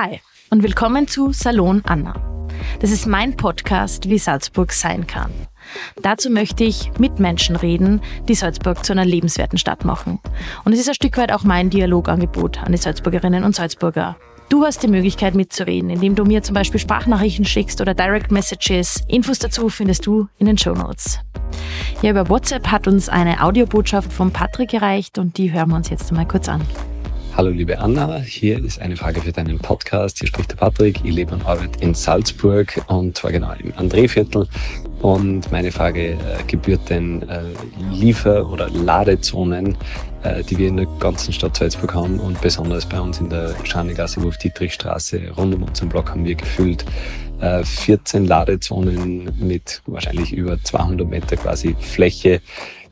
Hi und willkommen zu Salon Anna. Das ist mein Podcast, wie Salzburg sein kann. Dazu möchte ich mit Menschen reden, die Salzburg zu einer lebenswerten Stadt machen. Und es ist ein Stück weit auch mein Dialogangebot an die Salzburgerinnen und Salzburger. Du hast die Möglichkeit mitzureden, indem du mir zum Beispiel Sprachnachrichten schickst oder Direct Messages. Infos dazu findest du in den Show Notes. Ja, über WhatsApp hat uns eine Audiobotschaft von Patrick erreicht und die hören wir uns jetzt mal kurz an. Hallo liebe Anna, hier ist eine Frage für deinen Podcast. Hier spricht der Patrick. Ich lebe und arbeite in Salzburg und zwar genau im Andréviertel. Und meine Frage äh, gebührt den äh, Liefer- oder Ladezonen, äh, die wir in der ganzen Stadt Salzburg haben und besonders bei uns in der Scharnegasse, Wolf-Dietrich-Straße, rund um unseren Block haben wir gefüllt 14 äh, Ladezonen mit wahrscheinlich über 200 Meter quasi Fläche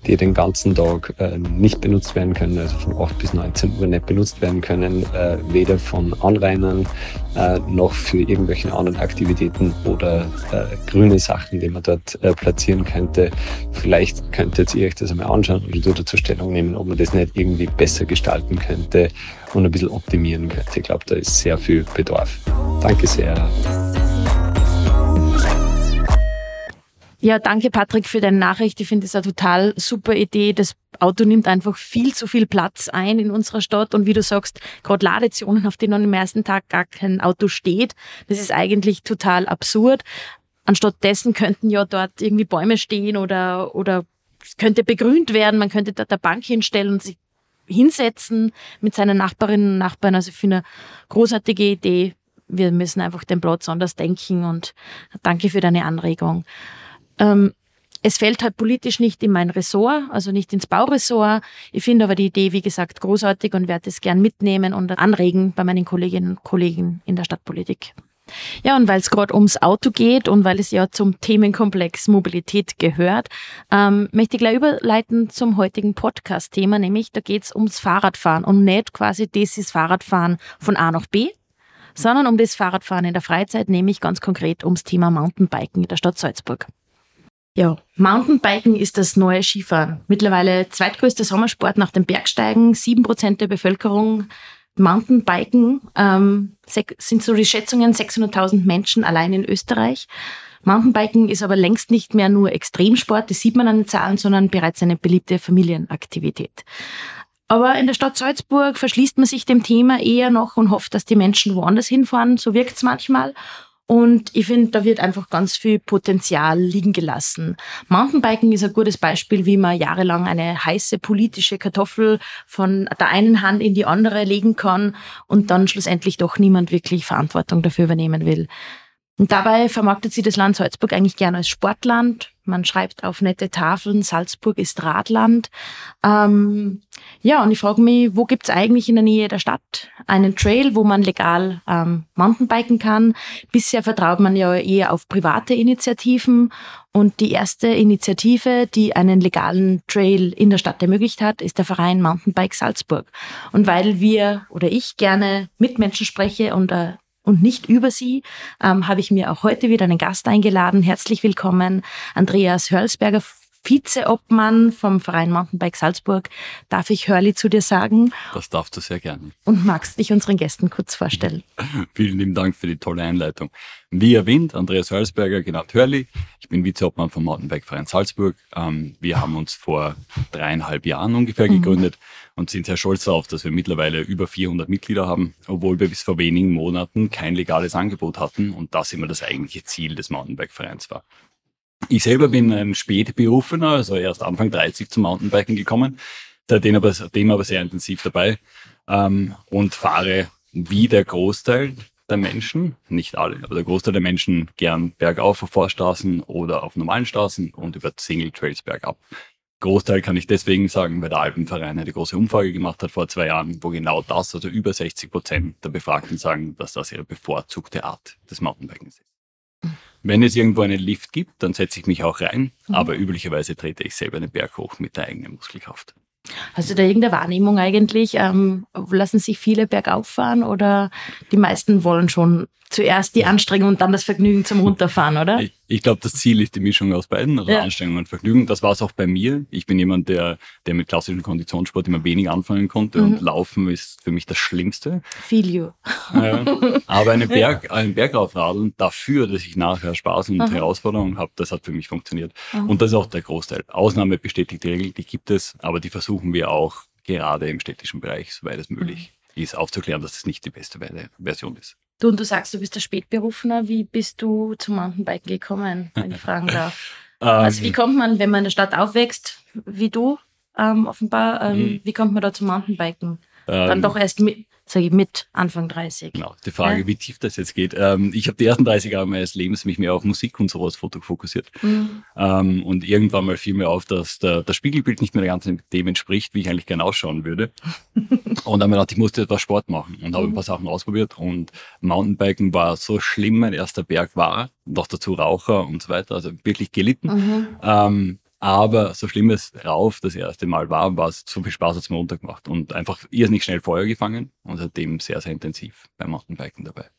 die den ganzen Tag äh, nicht benutzt werden können, also von 8 bis 19 Uhr nicht benutzt werden können, äh, weder von Anrainern äh, noch für irgendwelche anderen Aktivitäten oder äh, grüne Sachen, die man dort äh, platzieren könnte. Vielleicht könntet ihr euch das einmal anschauen oder dazu Stellung nehmen, ob man das nicht irgendwie besser gestalten könnte und ein bisschen optimieren könnte. Ich glaube, da ist sehr viel Bedarf. Danke sehr. Ja, danke Patrick für deine Nachricht. Ich finde es eine total super Idee. Das Auto nimmt einfach viel zu viel Platz ein in unserer Stadt. Und wie du sagst, gerade Ladezonen, auf denen am ersten Tag gar kein Auto steht, das ist eigentlich total absurd. Anstatt dessen könnten ja dort irgendwie Bäume stehen oder, oder es könnte begrünt werden. Man könnte dort eine Bank hinstellen und sich hinsetzen mit seinen Nachbarinnen und Nachbarn. Also ich finde eine großartige Idee. Wir müssen einfach den Platz anders denken und danke für deine Anregung. Ähm, es fällt halt politisch nicht in mein Ressort, also nicht ins Bauressort. Ich finde aber die Idee, wie gesagt, großartig und werde es gern mitnehmen und anregen bei meinen Kolleginnen und Kollegen in der Stadtpolitik. Ja, und weil es gerade ums Auto geht und weil es ja zum Themenkomplex Mobilität gehört, ähm, möchte ich gleich überleiten zum heutigen Podcast-Thema, nämlich da geht es ums Fahrradfahren und nicht quasi dieses Fahrradfahren von A nach B, sondern um das Fahrradfahren in der Freizeit, nämlich ganz konkret ums Thema Mountainbiken in der Stadt Salzburg. Ja, Mountainbiken ist das neue Skifahren. Mittlerweile zweitgrößter Sommersport nach dem Bergsteigen. Sieben Prozent der Bevölkerung Mountainbiken ähm, sind so die Schätzungen 600.000 Menschen allein in Österreich. Mountainbiken ist aber längst nicht mehr nur Extremsport, das sieht man an den Zahlen, sondern bereits eine beliebte Familienaktivität. Aber in der Stadt Salzburg verschließt man sich dem Thema eher noch und hofft, dass die Menschen woanders hinfahren. So wirkt es manchmal. Und ich finde, da wird einfach ganz viel Potenzial liegen gelassen. Mountainbiken ist ein gutes Beispiel, wie man jahrelang eine heiße politische Kartoffel von der einen Hand in die andere legen kann und dann schlussendlich doch niemand wirklich Verantwortung dafür übernehmen will. Und dabei vermarktet sie das Land Salzburg eigentlich gerne als Sportland. Man schreibt auf nette Tafeln, Salzburg ist Radland. Ähm, ja, und ich frage mich, wo gibt's eigentlich in der Nähe der Stadt einen Trail, wo man legal ähm, Mountainbiken kann? Bisher vertraut man ja eher auf private Initiativen. Und die erste Initiative, die einen legalen Trail in der Stadt ermöglicht hat, ist der Verein Mountainbike Salzburg. Und weil wir oder ich gerne mit Menschen spreche und äh, und nicht über sie, ähm, habe ich mir auch heute wieder einen Gast eingeladen. Herzlich willkommen, Andreas Hörlsberger, Vizeobmann vom Verein Mountainbike Salzburg. Darf ich Hörli zu dir sagen? Das darfst du sehr gerne. Und magst dich unseren Gästen kurz vorstellen? Vielen lieben Dank für die tolle Einleitung. Wie erwähnt, Andreas Hörlsberger, genannt Hörli. Ich bin Vizeobmann vom Mountainbike Verein Salzburg. Ähm, wir haben uns vor dreieinhalb Jahren ungefähr mhm. gegründet und sind sehr stolz darauf, dass wir mittlerweile über 400 Mitglieder haben, obwohl wir bis vor wenigen Monaten kein legales Angebot hatten und das immer das eigentliche Ziel des Mountainbike Vereins war. Ich selber bin ein Spätberufener, also erst Anfang 30 zum Mountainbiken gekommen, seitdem aber, seitdem aber sehr intensiv dabei ähm, und fahre wie der Großteil der Menschen, nicht alle, aber der Großteil der Menschen gern bergauf auf Vorstraßen oder auf normalen Straßen und über Single Trails bergab. Großteil kann ich deswegen sagen, weil der Alpenverein eine große Umfrage gemacht hat vor zwei Jahren, wo genau das, also über 60 Prozent der Befragten sagen, dass das ihre bevorzugte Art des Mountainbikens ist. Wenn es irgendwo einen Lift gibt, dann setze ich mich auch rein, mhm. aber üblicherweise trete ich selber den Berg hoch mit der eigenen Muskelkraft. Hast du da irgendeine Wahrnehmung eigentlich? Ähm, lassen sich viele bergauf fahren oder die meisten wollen schon zuerst die Anstrengung und dann das Vergnügen zum Runterfahren, oder? Ich, Ich glaube, das Ziel ist die Mischung aus beiden, also ja. Anstrengung und Vergnügen. Das war es auch bei mir. Ich bin jemand, der, der mit klassischem Konditionssport immer wenig anfangen konnte mhm. und Laufen ist für mich das Schlimmste. Feel you. Ja. Aber einen Berg, einen Berg aufradeln dafür, dass ich nachher Spaß und mhm. Herausforderungen habe, das hat für mich funktioniert. Mhm. Und das ist auch der Großteil. Ausnahme bestätigt die Regel, die gibt es, aber die versuchen wir auch gerade im städtischen Bereich, soweit es möglich mhm. ist, aufzuklären, dass es das nicht die beste Version ist. Du und du sagst, du bist der Spätberufener. Wie bist du zum Mountainbiken gekommen, wenn ich fragen darf? also wie ähm. kommt man, wenn man in der Stadt aufwächst, wie du ähm, offenbar, ähm, mhm. wie kommt man da zum Mountainbiken? Dann ähm, doch erst mit, sage ich, mit Anfang 30. Genau, die Frage, ja? wie tief das jetzt geht. Ähm, ich habe die ersten 30 Jahre meines Lebens mich mehr auf Musik und sowas fokussiert. Mhm. Ähm, und irgendwann mal fiel mir auf, dass der, das Spiegelbild nicht mehr ganz dem entspricht, wie ich eigentlich gerne ausschauen würde. und dann habe ich gedacht, ich musste etwas Sport machen und habe mhm. ein paar Sachen ausprobiert. Und Mountainbiken war so schlimm, mein erster Berg war, noch dazu Raucher und so weiter, also wirklich gelitten. Mhm. Ähm, aber so schlimm es rauf das erste Mal war, war es so viel Spaß hat es mir runtergemacht und einfach irrsinnig schnell Feuer gefangen und seitdem sehr, sehr intensiv beim Mountainbiken dabei.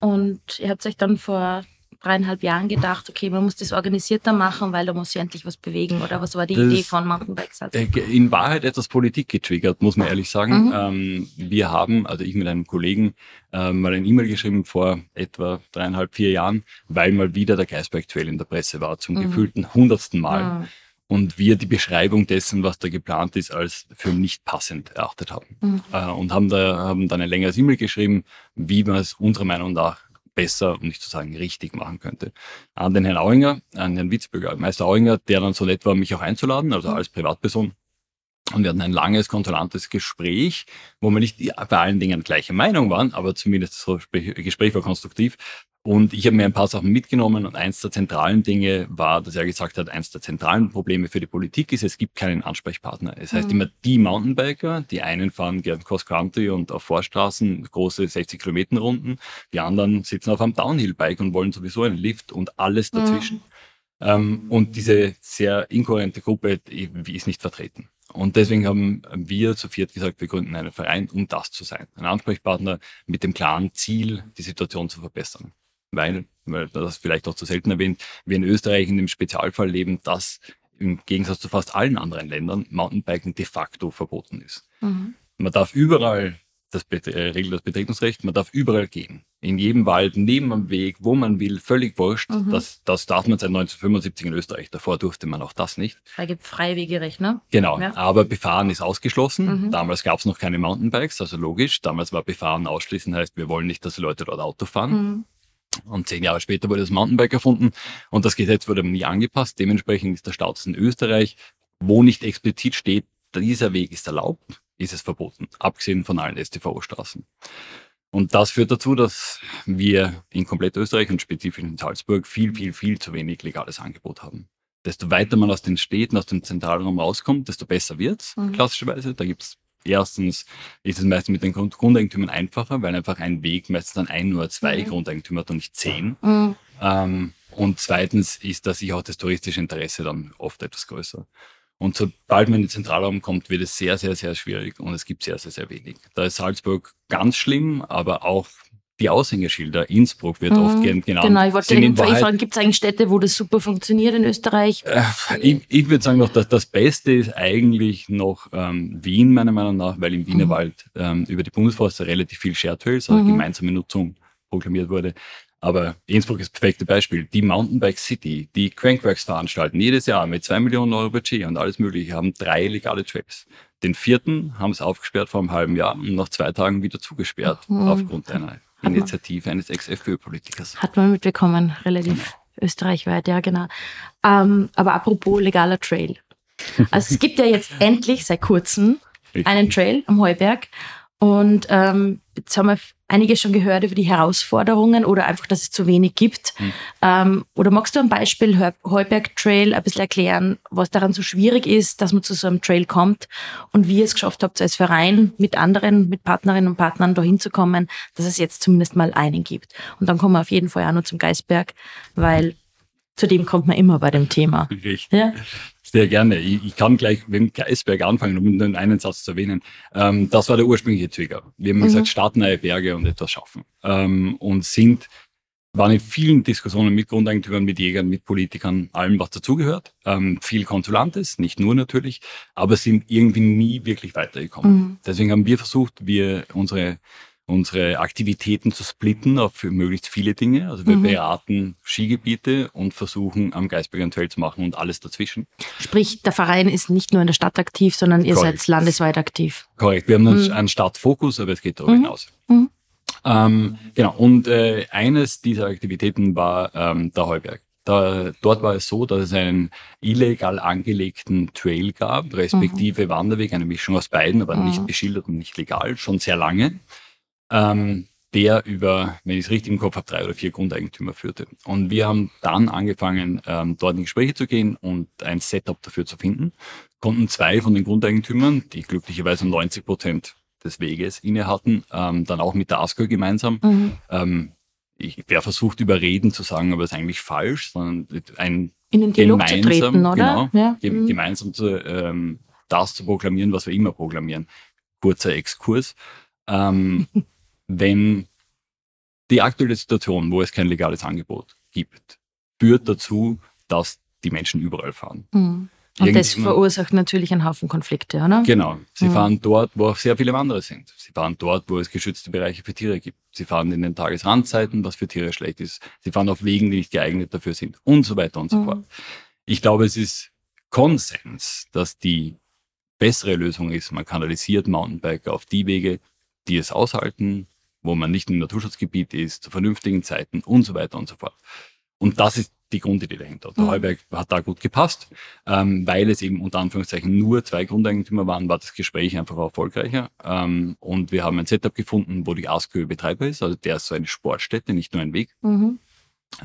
Und ihr habt euch dann vor dreieinhalb Jahren gedacht, okay, man muss das organisierter machen, weil da muss sich endlich was bewegen? Oder was war die das Idee von Mountainbikes? Äh, in Wahrheit etwas Politik getriggert, muss man ehrlich sagen. Mhm. Ähm, wir haben, also ich mit einem Kollegen, äh, mal ein E-Mail geschrieben vor etwa dreieinhalb, vier Jahren, weil mal wieder der Geisberg Trail in der Presse war, zum mhm. gefühlten hundertsten Mal. Mhm. Und wir die Beschreibung dessen, was da geplant ist, als für nicht passend erachtet haben. Mhm. Äh, und haben da haben dann ein längeres E-Mail geschrieben, wie man es unserer Meinung nach besser, um nicht zu sagen richtig machen könnte. An den Herrn Auinger, an Herrn Witzbürger, Meister Auinger, der dann so nett war, mich auch einzuladen, also als Privatperson. Und wir hatten ein langes, kontrollantes Gespräch, wo wir nicht bei allen Dingen gleicher Meinung waren, aber zumindest das Gespräch war konstruktiv. Und ich habe mir ein paar Sachen mitgenommen und eins der zentralen Dinge war, dass er gesagt hat, eins der zentralen Probleme für die Politik ist, es gibt keinen Ansprechpartner. Es heißt mhm. immer die Mountainbiker, die einen fahren gern Cross Country und auf Vorstraßen große 60 Kilometer Runden, die anderen sitzen auf einem Downhill-Bike und wollen sowieso einen Lift und alles dazwischen. Mhm. Ähm, und diese sehr inkohärente Gruppe ist nicht vertreten. Und deswegen haben wir zu viert gesagt, wir gründen einen Verein, um das zu sein. Ein Ansprechpartner mit dem klaren Ziel, die Situation zu verbessern weil, weil das vielleicht auch zu selten erwähnt, wir in Österreich in dem Spezialfall leben, dass im Gegensatz zu fast allen anderen Ländern Mountainbiken de facto verboten ist. Mhm. Man darf überall, das äh, regelt das Betretungsrecht, man darf überall gehen. In jedem Wald, neben am Weg, wo man will, völlig wurscht. Mhm. Das, das darf man seit 1975 in Österreich. Davor durfte man auch das nicht. Da gibt Freiwegerecht, ne? Genau, ja. aber Befahren ist ausgeschlossen. Mhm. Damals gab es noch keine Mountainbikes, also logisch. Damals war Befahren ausschließen, heißt, wir wollen nicht, dass die Leute dort Auto fahren. Und zehn Jahre später wurde das Mountainbike erfunden und das Gesetz wurde nie angepasst. Dementsprechend ist der Status in Österreich, wo nicht explizit steht, dieser Weg ist erlaubt, ist es verboten, abgesehen von allen STVO-Straßen. Und das führt dazu, dass wir in komplett Österreich und spezifisch in Salzburg viel, viel, viel zu wenig legales Angebot haben. Desto weiter man aus den Städten, aus dem Zentralraum rauskommt, desto besser wird's, mhm. klassischerweise. Da gibt's Erstens ist es meistens mit den Grundeigentümern einfacher, weil einfach ein Weg meistens dann ein oder zwei mhm. Grundeigentümer hat und nicht zehn. Mhm. Ähm, und zweitens ist da sich auch das touristische Interesse dann oft etwas größer. Und sobald man in den Zentralraum kommt, wird es sehr, sehr, sehr schwierig und es gibt sehr, sehr, sehr wenig. Da ist Salzburg ganz schlimm, aber auch die Aushängeschilder. Innsbruck wird mhm, oft gern genannt. Genau, ich wollte in fragen, gibt es eigentlich Städte, wo das super funktioniert in Österreich? Äh, ich, ich würde sagen, noch, dass das Beste ist eigentlich noch ähm, Wien, meiner Meinung nach, weil im Wienerwald mhm. ähm, über die Bundesforste relativ viel Shared Trails, also mhm. gemeinsame Nutzung proklamiert wurde. Aber Innsbruck ist das perfekte Beispiel. Die Mountainbike City, die Crankworks veranstalten jedes Jahr mit zwei Millionen Euro Budget und alles Mögliche, haben drei legale Trails. Den vierten haben sie aufgesperrt vor einem halben Jahr und nach zwei Tagen wieder zugesperrt mhm. aufgrund einer Initiative eines Ex-FPÖ-Politikers. Hat man mitbekommen, relativ genau. österreichweit, ja genau. Ähm, aber apropos legaler Trail. Also es gibt ja jetzt endlich seit kurzem einen Trail am Heuberg und ähm, jetzt haben wir einige schon gehört über die Herausforderungen oder einfach, dass es zu wenig gibt. Mhm. Ähm, oder magst du ein Beispiel Heuberg Trail ein bisschen erklären, was daran so schwierig ist, dass man zu so einem Trail kommt und wie ihr es geschafft habt, als Verein mit anderen, mit Partnerinnen und Partnern da hinzukommen, dass es jetzt zumindest mal einen gibt. Und dann kommen wir auf jeden Fall auch noch zum Geisberg, weil zu dem kommt man immer bei dem Thema. Richtig. Ja? Sehr gerne. Ich, ich, kann gleich mit dem Geisberg anfangen, um nur einen Satz zu erwähnen. Ähm, das war der ursprüngliche Trigger. Wir haben mhm. gesagt, starten neue Berge und etwas schaffen. Ähm, und sind waren in vielen Diskussionen mit Grundeigentümern, mit Jägern, mit Politikern, allem, was dazugehört. Ähm, viel Konsulantes, nicht nur natürlich, aber sind irgendwie nie wirklich weitergekommen. Mhm. Deswegen haben wir versucht, wir unsere unsere Aktivitäten zu splitten auf möglichst viele Dinge. Also wir mhm. beraten Skigebiete und versuchen am Geisberger Trail zu machen und alles dazwischen. Sprich, der Verein ist nicht nur in der Stadt aktiv, sondern ihr Korrekt. seid landesweit aktiv. Korrekt. Wir haben mhm. einen Stadtfokus, aber es geht darüber mhm. hinaus. Mhm. Ähm, genau. Und äh, eines dieser Aktivitäten war ähm, der Heuberg. Da, dort war es so, dass es einen illegal angelegten Trail gab, respektive mhm. Wanderweg, eine Mischung aus beiden, aber nicht mhm. beschildert und nicht legal, schon sehr lange ähm, der über, wenn ich es richtig im Kopf habe, drei oder vier Grundeigentümer führte. Und wir haben dann angefangen, ähm, dort in Gespräche zu gehen und ein Setup dafür zu finden. Konnten zwei von den Grundeigentümern, die glücklicherweise 90 Prozent des Weges inne hatten, ähm, dann auch mit der ASCO gemeinsam. Mhm. Ähm, ich wäre versucht, überreden zu sagen, aber es ist eigentlich falsch, sondern ein in den Dialog gemeinsam, zu treten, oder? Genau, ja. mhm. gemeinsam zu, ähm, das zu proklamieren, was wir immer proklamieren. Kurzer Exkurs. Ähm, wenn die aktuelle Situation, wo es kein legales Angebot gibt, führt dazu, dass die Menschen überall fahren. Mhm. Und das verursacht natürlich einen Haufen Konflikte, oder? Genau. Sie mhm. fahren dort, wo auch sehr viele Wanderer sind. Sie fahren dort, wo es geschützte Bereiche für Tiere gibt. Sie fahren in den Tagesrandzeiten, was für Tiere schlecht ist. Sie fahren auf Wegen, die nicht geeignet dafür sind und so weiter und so mhm. fort. Ich glaube, es ist Konsens, dass die bessere Lösung ist, man kanalisiert Mountainbiker auf die Wege, die es aushalten, wo man nicht im Naturschutzgebiet ist, zu vernünftigen Zeiten und so weiter und so fort. Und das ist die Grundidee dahinter. Der mhm. Heuberg hat da gut gepasst, ähm, weil es eben unter Anführungszeichen nur zwei Grundeigentümer waren, war das Gespräch einfach erfolgreicher. Ähm, und wir haben ein Setup gefunden, wo die Askö Betreiber ist. Also der ist so eine Sportstätte, nicht nur ein Weg. Mhm.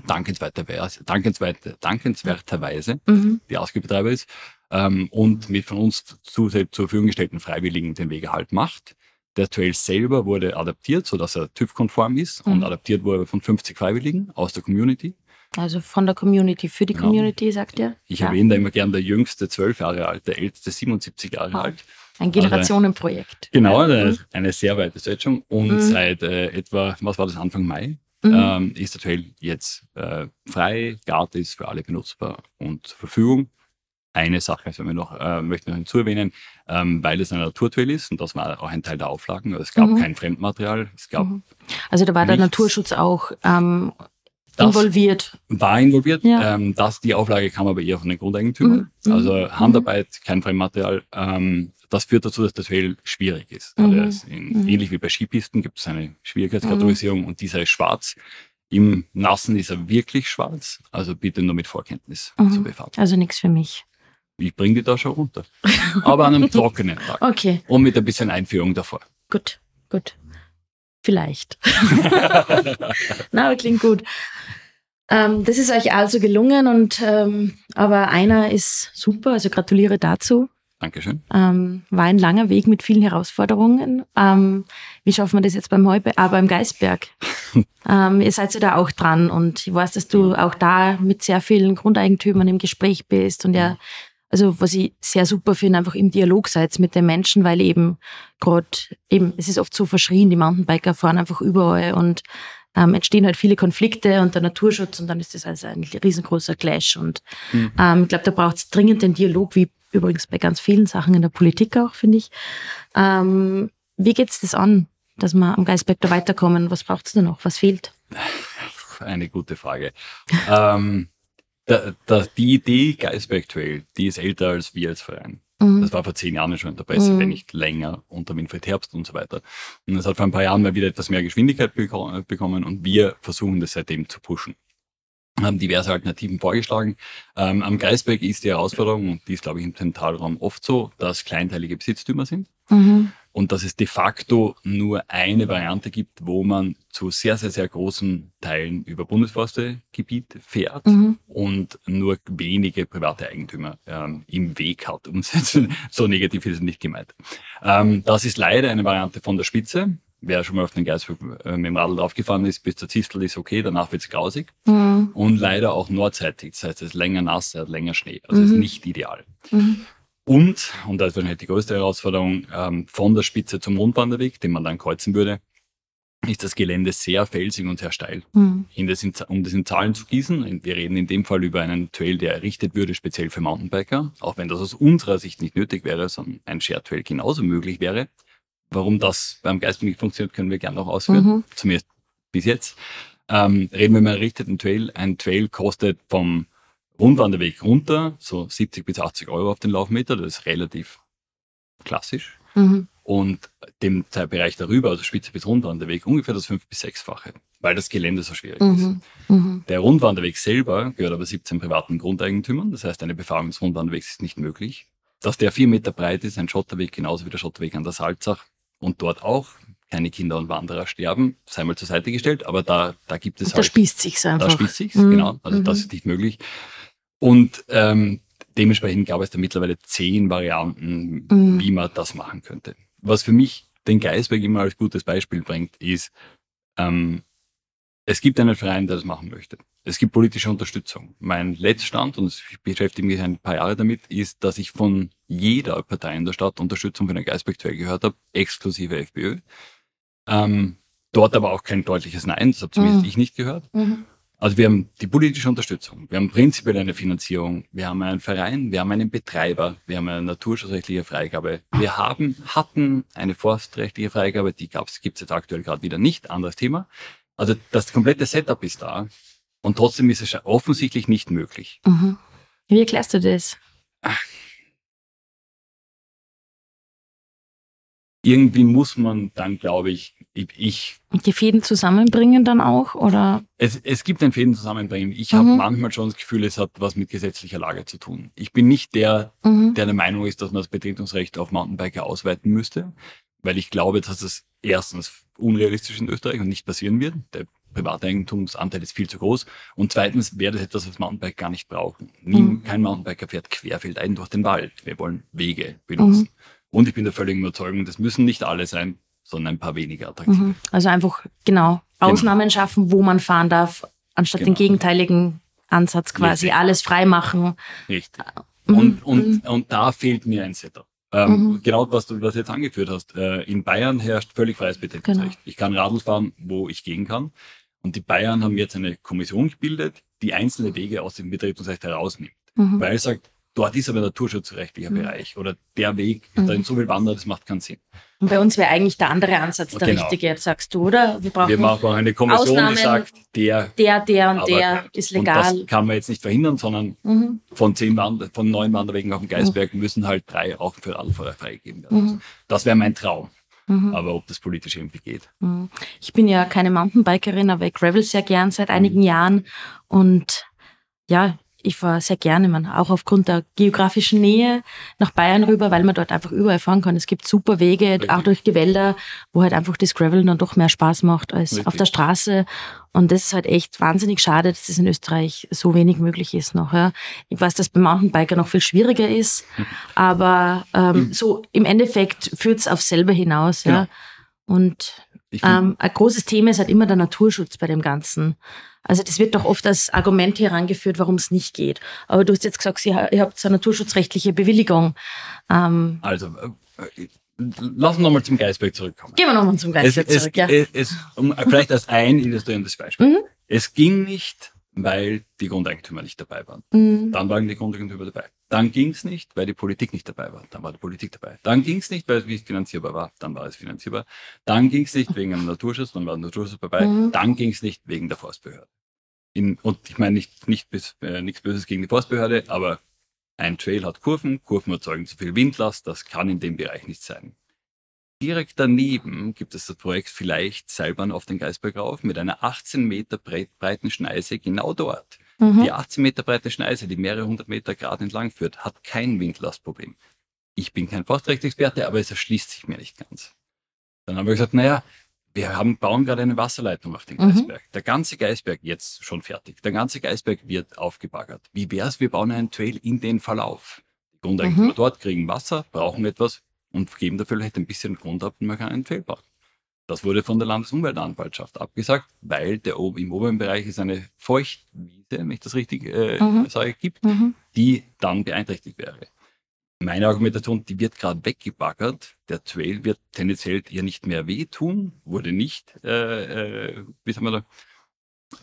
Dankenswerterweise, dankenswert, dankenswerterweise mhm. die Askö Betreiber ist. Ähm, und mit von uns zu, zur Verfügung gestellten Freiwilligen den Weg halt macht. Der Trail selber wurde adaptiert, sodass er TÜV-konform ist mhm. und adaptiert wurde von 50 Freiwilligen aus der Community. Also von der Community für die genau. Community, sagt ihr? Ich ja. erwähne da immer gern der jüngste 12 Jahre alt, der älteste 77 Jahre wow. alt. Ein Generationenprojekt. genau, eine, mhm. eine, sehr weite Stretchung. Und mhm. seit äh, etwa, was war das, Anfang Mai, mhm. ähm, ist der Trail jetzt äh, frei, gratis für alle benutzbar und zur Verfügung eine Sache, also wir noch, äh, möchte noch hinzuerwähnen, ähm, weil es ein Naturtrail ist und das war auch ein Teil der Auflagen. Also es gab mhm. kein Fremdmaterial. Es gab mhm. Also da war nichts. der Naturschutz auch ähm, involviert. War involviert. Ja. Ähm, das, die Auflage kam aber eher von den Grundeigentümern. Mhm. Also mhm. Handarbeit, kein Fremdmaterial. Ähm, das führt dazu, dass der Trail schwierig ist. Also mhm. in, mhm. ähnlich wie bei Skipisten gibt es eine Schwierigkeitskategorisierung und dieser ist schwarz. Im Nassen ist er wirklich schwarz. Also bitte nur mit Vorkenntnis zu befahren. Also nichts für mich ich bringe die da schon runter. Aber an einem trockenen Tag. Okay. Und mit ein bisschen Einführung davor. Gut, gut. Vielleicht. Na, klingt gut. Ähm, das ist euch also gelungen und ähm, aber einer ist super, also gratuliere dazu. Dankeschön. Ähm, war ein langer Weg mit vielen Herausforderungen. Ähm, wie schaffen wir das jetzt beim Heuberg, ah, beim Geisberg? ähm, ihr seid ja da auch dran und ich weiß, dass du auch da mit sehr vielen Grundeigentümern im Gespräch bist und ja also was ich sehr super finde, einfach im Dialog seid mit den Menschen, weil eben gerade eben, es ist oft so verschrien, die Mountainbiker fahren einfach überall und ähm, entstehen halt viele Konflikte und der Naturschutz und dann ist das also ein riesengroßer Clash. Und mhm. ähm, ich glaube, da braucht es dringend den Dialog, wie übrigens bei ganz vielen Sachen in der Politik auch, finde ich. Ähm, wie geht's das an, dass wir am Geisberg da weiterkommen? Was braucht es da noch? Was fehlt? Eine gute Frage. ähm, da, da, die Idee Geisberg Trail, die ist älter als wir als Verein. Mhm. Das war vor zehn Jahren schon in der Presse, mhm. wenn nicht länger, unter Winfried Herbst und so weiter. Und es hat vor ein paar Jahren mal wieder etwas mehr Geschwindigkeit bekommen und wir versuchen das seitdem zu pushen. Haben diverse Alternativen vorgeschlagen. Ähm, am Geisberg ist die Herausforderung, und die ist, glaube ich, im Zentralraum oft so, dass kleinteilige Besitztümer sind. Mhm und dass es de facto nur eine Variante gibt, wo man zu sehr, sehr, sehr großen Teilen über Bundesforstegebiet fährt mhm. und nur wenige private Eigentümer ähm, im Weg hat. Und so negativ ist es nicht gemeint. Ähm, das ist leider eine Variante von der Spitze. Wer schon mal auf den Geisberg äh, mit dem Radl draufgefahren ist, bis zur Zistel ist okay, danach wird's grausig. Mhm. Und leider auch nordseitig, das heißt, es ist länger nass, er hat länger Schnee. Also mhm. ist nicht ideal. Mhm. Und, und das ist wahrscheinlich die größte Herausforderung, ähm, von der Spitze zum Rundwanderweg, den man dann kreuzen würde, ist das Gelände sehr felsig und sehr steil. Mhm. Das in, um das in Zahlen zu gießen, wir reden in dem Fall über einen Trail, der errichtet würde, speziell für Mountainbiker, auch wenn das aus unserer Sicht nicht nötig wäre, sondern ein Shared Trail genauso möglich wäre. Warum das beim Geist nicht funktioniert, können wir gerne noch ausführen, mhm. zumindest bis jetzt. Ähm, reden wir über einen errichteten Trail. Ein Trail kostet vom Rundwanderweg runter so 70 bis 80 Euro auf den Laufmeter, das ist relativ klassisch. Mhm und dem Bereich darüber, also Spitze bis Rundwanderweg, ungefähr das fünf- bis sechsfache, weil das Gelände so schwierig mhm. ist. Mhm. Der Rundwanderweg selber gehört aber 17 privaten Grundeigentümern, das heißt, eine Befahrung des Rundwanderwegs ist nicht möglich. Dass der vier Meter breit ist, ein Schotterweg, genauso wie der Schotterweg an der Salzach und dort auch keine Kinder und Wanderer sterben, sei mal zur Seite gestellt, aber da, da gibt es da halt. Da spießt sich's einfach. Da spießt sich's, mhm. genau. Also das mhm. ist nicht möglich. Und ähm, dementsprechend gab es da mittlerweile zehn Varianten, mhm. wie man das machen könnte was für mich den Geisberg immer als gutes Beispiel bringt, ist, ähm, es gibt einen Verein, der das machen möchte. Es gibt politische Unterstützung. Mein Letztstand, und ich beschäftige mich ein paar Jahre damit, ist, dass ich von jeder Partei in der Stadt Unterstützung für den Geisberg 2 gehört habe, exklusive FPÖ. Ähm, dort aber auch kein deutliches Nein, das habe zumindest mhm. ich nicht gehört. Mhm. Also wir haben die politische Unterstützung, wir haben prinzipiell eine Finanzierung, wir haben einen Verein, wir haben einen Betreiber, wir haben eine naturschutzrechtliche Freigabe, wir haben, hatten eine forstrechtliche Freigabe, die gibt es jetzt aktuell gerade wieder nicht, anderes Thema. Also das komplette Setup ist da und trotzdem ist es offensichtlich nicht möglich. Mhm. Wie erklärst du das? Ach, irgendwie muss man dann, glaube ich, ich. Die Fäden zusammenbringen dann auch, oder? Es, es gibt ein Fäden zusammenbringen. Ich mhm. habe manchmal schon das Gefühl, es hat was mit gesetzlicher Lage zu tun. Ich bin nicht der, mhm. der der Meinung ist, dass man das Betretungsrecht auf Mountainbiker ausweiten müsste, weil ich glaube, dass es erstens unrealistisch in Österreich und nicht passieren wird. Der Privateigentumsanteil ist viel zu groß. Und zweitens wäre das etwas, was Mountainbike gar nicht brauchen. Mhm. Kein Mountainbiker fährt querfeldein durch den Wald. Wir wollen Wege benutzen. Mhm. Und ich bin der völligen Überzeugung, das müssen nicht alle sein, sondern ein paar weniger attraktive. Mhm. Also einfach, genau, genau, Ausnahmen schaffen, wo man fahren darf, anstatt genau. den gegenteiligen Ansatz quasi, Richtig. alles freimachen. Richtig. Mhm. Und, und, mhm. und da fehlt mir ein Setup. Ähm, mhm. Genau, was du was jetzt angeführt hast. Äh, in Bayern herrscht völlig freies Betätigungsrecht. Genau. Ich kann Radl fahren, wo ich gehen kann. Und die Bayern haben jetzt eine Kommission gebildet, die einzelne Wege aus dem Betätigungsrecht herausnimmt. Mhm. Weil es sagt, Dort ist aber naturschutzrechtlicher mhm. Bereich oder der Weg, mhm. da in so viel wandert, das macht keinen Sinn. Und bei uns wäre eigentlich der andere Ansatz der genau. richtige, jetzt sagst du, oder? Wir brauchen, Wir brauchen eine Kommission, Ausnahmen, die sagt, der, der, der und der ist legal. Und das kann man jetzt nicht verhindern, sondern mhm. von zehn Wander, von neun Wanderwegen auf dem Geisberg mhm. müssen halt drei auch für Radlfahrer freigegeben werden. Mhm. Das wäre mein Traum. Mhm. Aber ob das politisch irgendwie geht. Mhm. Ich bin ja keine Mountainbikerin, aber ich gravel sehr gern seit einigen Jahren. Und ja, ich fahre sehr gerne, man, auch aufgrund der geografischen Nähe nach Bayern rüber, weil man dort einfach überall fahren kann. Es gibt super Wege, Richtig. auch durch die Wälder, wo halt einfach das Gravel dann doch mehr Spaß macht als Richtig. auf der Straße. Und das ist halt echt wahnsinnig schade, dass das in Österreich so wenig möglich ist noch. Ja. Ich weiß, dass beim Mountainbiker noch viel schwieriger ist, hm. aber ähm, hm. so im Endeffekt führt es auf selber hinaus. Ja. ja. Und ähm, ein großes Thema ist halt immer der Naturschutz bei dem Ganzen. Also das wird doch oft als Argument herangeführt, warum es nicht geht. Aber du hast jetzt gesagt, ihr habt eine naturschutzrechtliche Bewilligung. Ähm also, äh, lassen wir nochmal zum Geisberg zurückkommen. Gehen wir nochmal zum Geisberg es, zurück, es, ja. Es, um, vielleicht als ein illustrierendes Beispiel. Mhm. Es ging nicht weil die Grundeigentümer nicht dabei waren. Mhm. Dann waren die Grundeigentümer dabei. Dann ging es nicht, weil die Politik nicht dabei war. Dann war die Politik dabei. Dann ging es nicht, weil es finanzierbar war. Dann war es finanzierbar. Dann ging es nicht wegen einem Naturschutz. Dann war der Naturschutz dabei. Mhm. Dann ging es nicht wegen der Forstbehörde. In, und ich meine nicht, nicht bis, äh, nichts Böses gegen die Forstbehörde, aber ein Trail hat Kurven. Kurven erzeugen zu viel Windlast. Das kann in dem Bereich nicht sein. Direkt daneben gibt es das Projekt vielleicht Seilbahn auf den Geisberg rauf mit einer 18 Meter breiten Schneise genau dort. Mhm. Die 18 Meter breite Schneise, die mehrere hundert Meter Grad entlang führt, hat kein Windlastproblem. Ich bin kein Forstrechtsexperte, aber es erschließt sich mir nicht ganz. Dann haben wir gesagt, naja, wir haben, bauen gerade eine Wasserleitung auf den mhm. Geisberg. Mhm. Der ganze Geisberg jetzt schon fertig. Der ganze Geisberg wird aufgebaggert. Wie wär's, wir bauen einen Trail in den Verlauf. Die Grundeigentümer mhm. dort kriegen Wasser, brauchen etwas, und geben dafür vielleicht ein bisschen Grund ab und man kann einen Trail bauen. Das wurde von der Landesumweltanwaltschaft abgesagt, weil der im oberen Bereich ist eine Feuchtwiese, wenn ich das richtig äh, mhm. sage, gibt, mhm. die dann beeinträchtigt wäre. meine Argumentation, die wird gerade weggebaggert. Der Trail wird tendenziell ihr nicht mehr wehtun, wurde nicht, äh, äh, wie sagen wir da,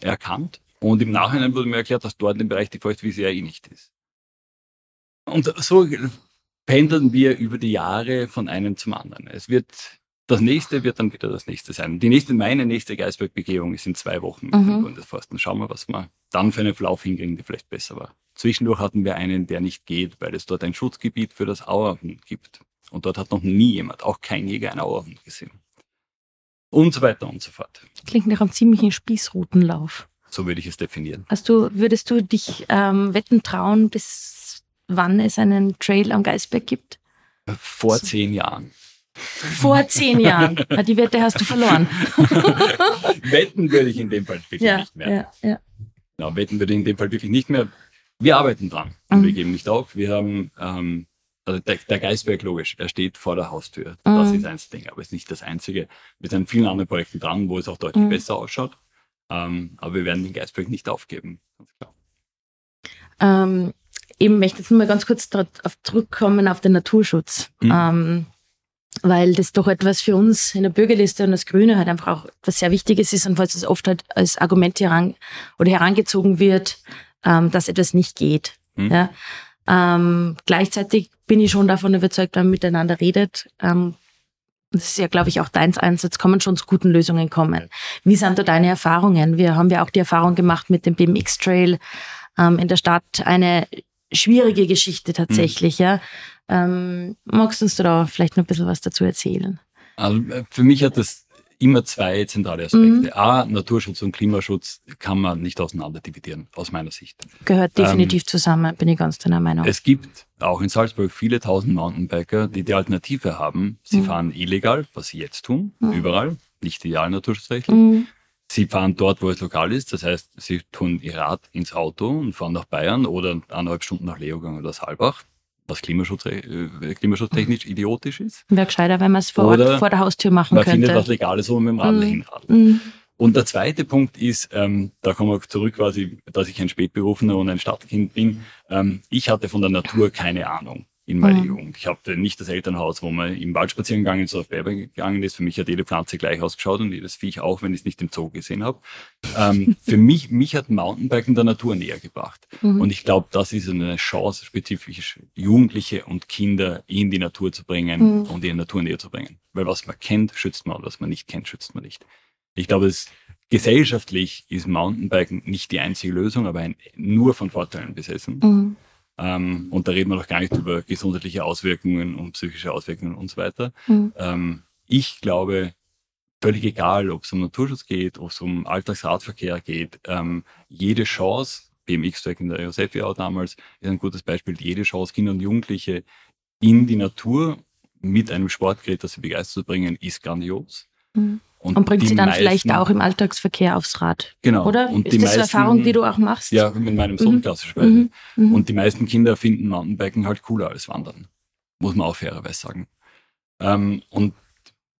erkannt. Und im Nachhinein wurde mir erklärt, dass dort im Bereich die Feuchtwiese ja eh nicht ist. Und so pendeln wir über die Jahre von einem zum anderen. Es wird, das nächste wird dann wieder das nächste sein. Die nächste, meine nächste Geisbergbegehung ist in zwei Wochen mit mhm. dem Bundesforsten. Schauen wir, was wir dann für einen Verlauf hinkriegen, der vielleicht besser war. Zwischendurch hatten wir einen, der nicht geht, weil es dort ein Schutzgebiet für das Auerhund gibt. Und dort hat noch nie jemand, auch kein Jäger, einen Auerhund gesehen. Und so weiter und so fort. Klingt nach einem ziemlichen Spießrutenlauf. So würde ich es definieren. Hast du, würdest du dich ähm, wetten trauen, bis wann es einen Trail am Geisberg gibt? Vor so. zehn Jahren. Vor zehn Jahren. Die Wette hast du verloren. wetten würde ich in dem Fall wirklich ja, nicht mehr. Ja, ja. Genau, wetten würde ich in dem Fall wirklich nicht mehr. Wir arbeiten dran. Mhm. Wir geben nicht auf. Wir haben ähm, also der, der Geisberg logisch, er steht vor der Haustür. Das mhm. ist eins Ding, aber es ist nicht das einzige. Wir sind an vielen anderen Projekten dran, wo es auch deutlich mhm. besser ausschaut. Ähm, aber wir werden den Geistberg nicht aufgeben, ganz klar. Ähm, eben möchte ich jetzt nur mal ganz kurz darauf zurückkommen auf den Naturschutz. Mhm. Ähm, weil das doch etwas für uns in der Bürgerliste und als Grüne halt einfach auch etwas sehr Wichtiges ist und falls es oft halt als Argument heran oder herangezogen wird, ähm, dass etwas nicht geht. Mhm. Ja? Ähm, gleichzeitig bin ich schon davon überzeugt, wenn man miteinander redet, ähm, das ist ja, glaube ich, auch dein Einsatz, kann man schon zu guten Lösungen kommen. Wie sind da deine Erfahrungen? Wir haben ja auch die Erfahrung gemacht mit dem BMX Trail ähm, in der Stadt. Eine schwierige Geschichte tatsächlich, mhm. ja. Ähm, magst du uns da vielleicht noch ein bisschen was dazu erzählen? Also für mich hat das immer zwei zentrale Aspekte. Mhm. A, Naturschutz und Klimaschutz kann man nicht auseinander dividieren, aus meiner Sicht. Gehört definitiv ähm, zusammen, bin ich ganz deiner Meinung. Es gibt auch in Salzburg viele tausend Mountainbiker, die die Alternative haben. Sie mhm. fahren illegal, was sie jetzt tun, mhm. überall, nicht ideal naturschutzrechtlich. Mhm. Sie fahren dort, wo es lokal ist, das heißt, sie tun ihr Rad ins Auto und fahren nach Bayern oder eineinhalb Stunden nach Leogang oder Saalbach was Klimaschutz, äh, klimaschutztechnisch idiotisch ist. Wäre gescheiter, wenn man es vor, vor der Haustür machen man könnte. Man findet was Legales, wo man mit dem Radl mm. hinradelt. Mm. Und der zweite Punkt ist, ähm, da kommen wir zurück quasi, dass ich ein Spätberufener und ein Stadtkind bin. Ähm, ich hatte von der Natur keine Ahnung in meiner mhm. Jugend. Ich habe nicht das Elternhaus, wo man im Wald spazieren gegangen ist, auf Berber gegangen ist. Für mich hat jede Pflanze gleich ausgeschaut und jedes Viech auch, wenn ich es nicht im Zoo gesehen habe. Ähm, für mich, mich hat Mountainbiken der Natur näher gebracht. Mhm. Und ich glaube, das ist eine Chance, spezifisch Jugendliche und Kinder in die Natur zu bringen mhm. und in die Natur näher zu bringen. Weil was man kennt, schützt man und was man nicht kennt, schützt man nicht. Ich glaube, es gesellschaftlich ist Mountainbiken nicht die einzige Lösung, aber ein, nur von Vorteilen besessen. Ähm, und da reden wir noch gar nicht über gesundheitliche Auswirkungen und psychische Auswirkungen und so weiter. Mhm. Ähm, ich glaube, völlig egal, ob es um Naturschutz geht, ob es um Alltagsradverkehr geht, ähm, jede Chance, BMX-Track in der Josefi auch damals, ist ein gutes Beispiel, jede Chance, Kinder und Jugendliche in die Natur mit einem Sportgerät, das sie begeistert zu bringen, ist grandios. Mhm. Und, und bringt sie dann meisten, vielleicht auch im Alltagsverkehr aufs Rad. Genau. Oder? Und ist das meisten, eine Erfahrung, die du auch machst? Ja, mit meinem Sohn mhm. klassischerweise. Mhm. Mhm. Und die meisten Kinder finden Mountainbiken halt cooler als Wandern. Muss man auch fairerweise sagen. Ähm, und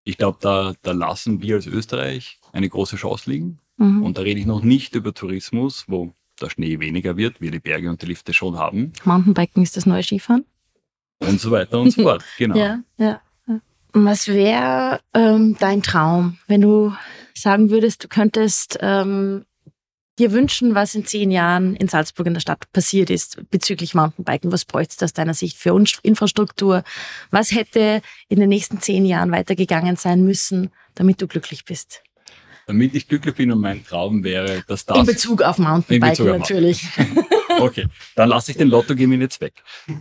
ich glaube, da, da lassen wir als Österreich eine große Chance liegen. Mhm. Und da rede ich noch nicht über Tourismus, wo der Schnee weniger wird, wir die Berge und die Lifte schon haben. Mountainbiken ist das neue Skifahren. Und so weiter und so fort, genau. ja, ja. Was wäre ähm, dein Traum, wenn du sagen würdest, du könntest ähm, dir wünschen, was in zehn Jahren in Salzburg in der Stadt passiert ist bezüglich Mountainbiken? Was bräuchte es aus deiner Sicht für Infrastruktur? Was hätte in den nächsten zehn Jahren weitergegangen sein müssen, damit du glücklich bist? Damit ich glücklich bin und mein Traum wäre, dass das... In Bezug auf Mountainbiken natürlich. okay, dann lasse ich den Lottogewinn jetzt weg.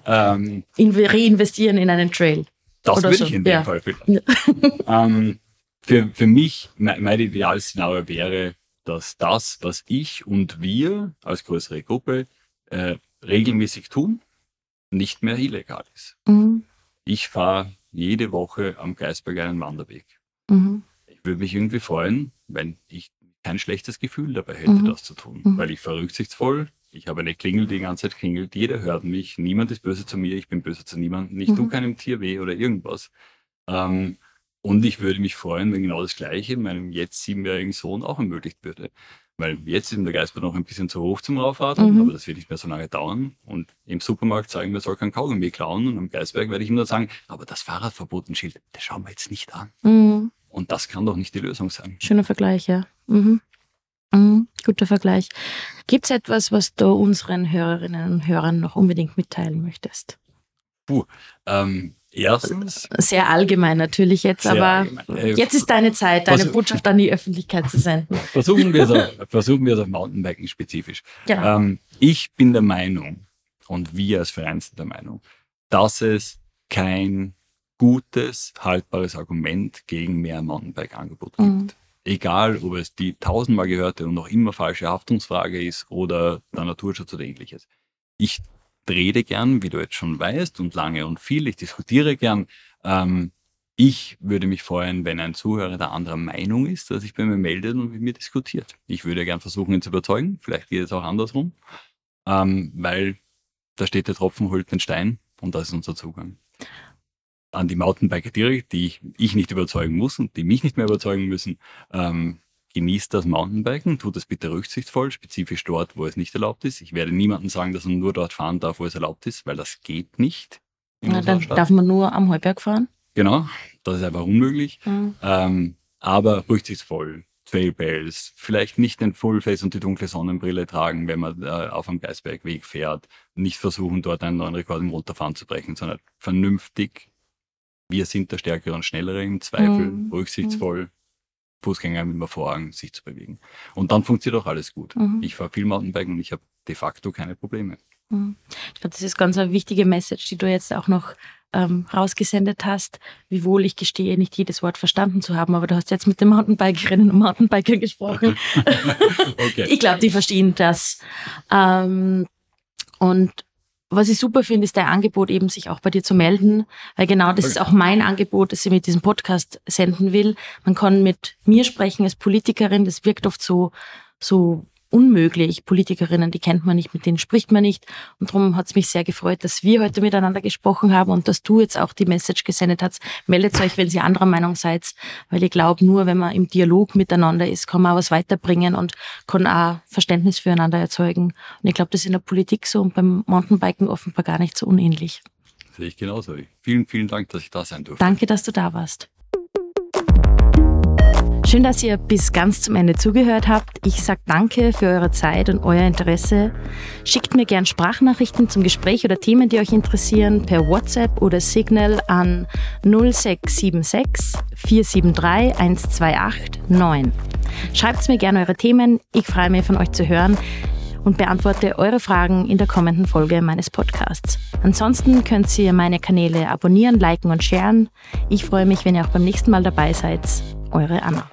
Ähm, reinvestieren in einen Trail. Das würde so. ich in dem ja. Fall vielleicht. ähm, für, für mich, mein, mein Idealszenario wäre, dass das, was ich und wir als größere Gruppe äh, regelmäßig tun, nicht mehr illegal ist. Mhm. Ich fahre jede Woche am Geisberg einen Wanderweg. Mhm. Ich würde mich irgendwie freuen, wenn ich kein schlechtes Gefühl dabei hätte, mhm. das zu tun, mhm. weil ich fahre rücksichtsvoll, ich habe eine Klingel, die die ganze Zeit klingelt. Jeder hört mich. Niemand ist böse zu mir. Ich bin böse zu niemandem. Ich mhm. tue keinem Tier weh oder irgendwas. Ähm, und ich würde mich freuen, wenn genau das Gleiche meinem jetzt siebenjährigen Sohn auch ermöglicht würde. weil jetzt ist der Geisberg noch ein bisschen zu hoch zum Raufradeln, mhm. aber das wird nicht mehr so lange dauern. Und im Supermarkt sagen wir, soll kein Kaugummi klauen. Und am Geisberg werde ich ihm dann sagen, aber das Fahrradverbotenschild, das schauen wir jetzt nicht an. Mhm. Und das kann doch nicht die Lösung sein. Schöner Vergleich, ja. Mhm. Mhm, guter Vergleich. Gibt es etwas, was du unseren Hörerinnen und Hörern noch unbedingt mitteilen möchtest? Puh, ähm, erstens. Sehr allgemein natürlich jetzt, aber äh, jetzt ist deine Zeit, deine Botschaft an die Öffentlichkeit zu senden. Versuchen wir es auf, versuchen wir es auf Mountainbiken spezifisch. Genau. Ähm, ich bin der Meinung und wir als Verein sind der Meinung, dass es kein gutes, haltbares Argument gegen mehr Mountainbike-Angebot gibt. Egal, ob es die tausendmal gehörte und noch immer falsche Haftungsfrage ist oder der Naturschutz oder ähnliches. Ich rede gern, wie du jetzt schon weißt, und lange und viel. Ich diskutiere gern. Ähm, ich würde mich freuen, wenn ein Zuhörer der anderer Meinung ist, dass sich bei mir meldet und mit mir diskutiert. Ich würde gern versuchen, ihn zu überzeugen. Vielleicht geht es auch andersrum, ähm, weil da steht der Tropfen holt den Stein und das ist unser Zugang. An die Mountainbiker direkt, die ich nicht überzeugen muss und die mich nicht mehr überzeugen müssen, ähm, genießt das Mountainbiken, tut es bitte rücksichtsvoll, spezifisch dort, wo es nicht erlaubt ist. Ich werde niemandem sagen, dass er nur dort fahren darf, wo es erlaubt ist, weil das geht nicht. Na, dann Stadt. darf man nur am Heuberg fahren? Genau, das ist einfach unmöglich. Mhm. Ähm, aber rücksichtsvoll, Trailbells, vielleicht nicht den Fullface und die dunkle Sonnenbrille tragen, wenn man äh, auf einem Geisbergweg fährt. Nicht versuchen, dort einen neuen Rekord im Runterfahren zu brechen, sondern vernünftig. Wir sind der Stärkere und Schnellere im Zweifel, mhm. rücksichtsvoll, Fußgänger mit mir Vorrang, sich zu bewegen. Und dann funktioniert auch alles gut. Mhm. Ich fahre viel Mountainbiken und ich habe de facto keine Probleme. Mhm. Ich glaube, das ist ganz eine wichtige Message, die du jetzt auch noch ähm, rausgesendet hast. Wiewohl ich gestehe, nicht jedes Wort verstanden zu haben, aber du hast jetzt mit den Mountainbikerinnen und Mountainbikern gesprochen. okay. Ich glaube, die verstehen das. Ähm, und was ich super finde, ist dein Angebot eben, sich auch bei dir zu melden, weil genau das ist auch mein Angebot, das ich mit diesem Podcast senden will. Man kann mit mir sprechen als Politikerin, das wirkt oft so, so unmöglich. Politikerinnen, die kennt man nicht, mit denen spricht man nicht. Und darum hat es mich sehr gefreut, dass wir heute miteinander gesprochen haben und dass du jetzt auch die Message gesendet hast. Meldet euch, wenn ihr anderer Meinung seid, weil ich glaube, nur wenn man im Dialog miteinander ist, kann man auch was weiterbringen und kann auch Verständnis füreinander erzeugen. Und ich glaube, das ist in der Politik so und beim Mountainbiken offenbar gar nicht so unähnlich. Sehe ich genauso. Vielen, vielen Dank, dass ich da sein durfte. Danke, dass du da warst. Schön, dass ihr bis ganz zum Ende zugehört habt. Ich sage danke für eure Zeit und euer Interesse. Schickt mir gern Sprachnachrichten zum Gespräch oder Themen, die euch interessieren, per WhatsApp oder Signal an 0676 473 128 9. Schreibt mir gerne eure Themen. Ich freue mich, von euch zu hören und beantworte eure Fragen in der kommenden Folge meines Podcasts. Ansonsten könnt ihr meine Kanäle abonnieren, liken und sharen. Ich freue mich, wenn ihr auch beim nächsten Mal dabei seid. Eure Anna.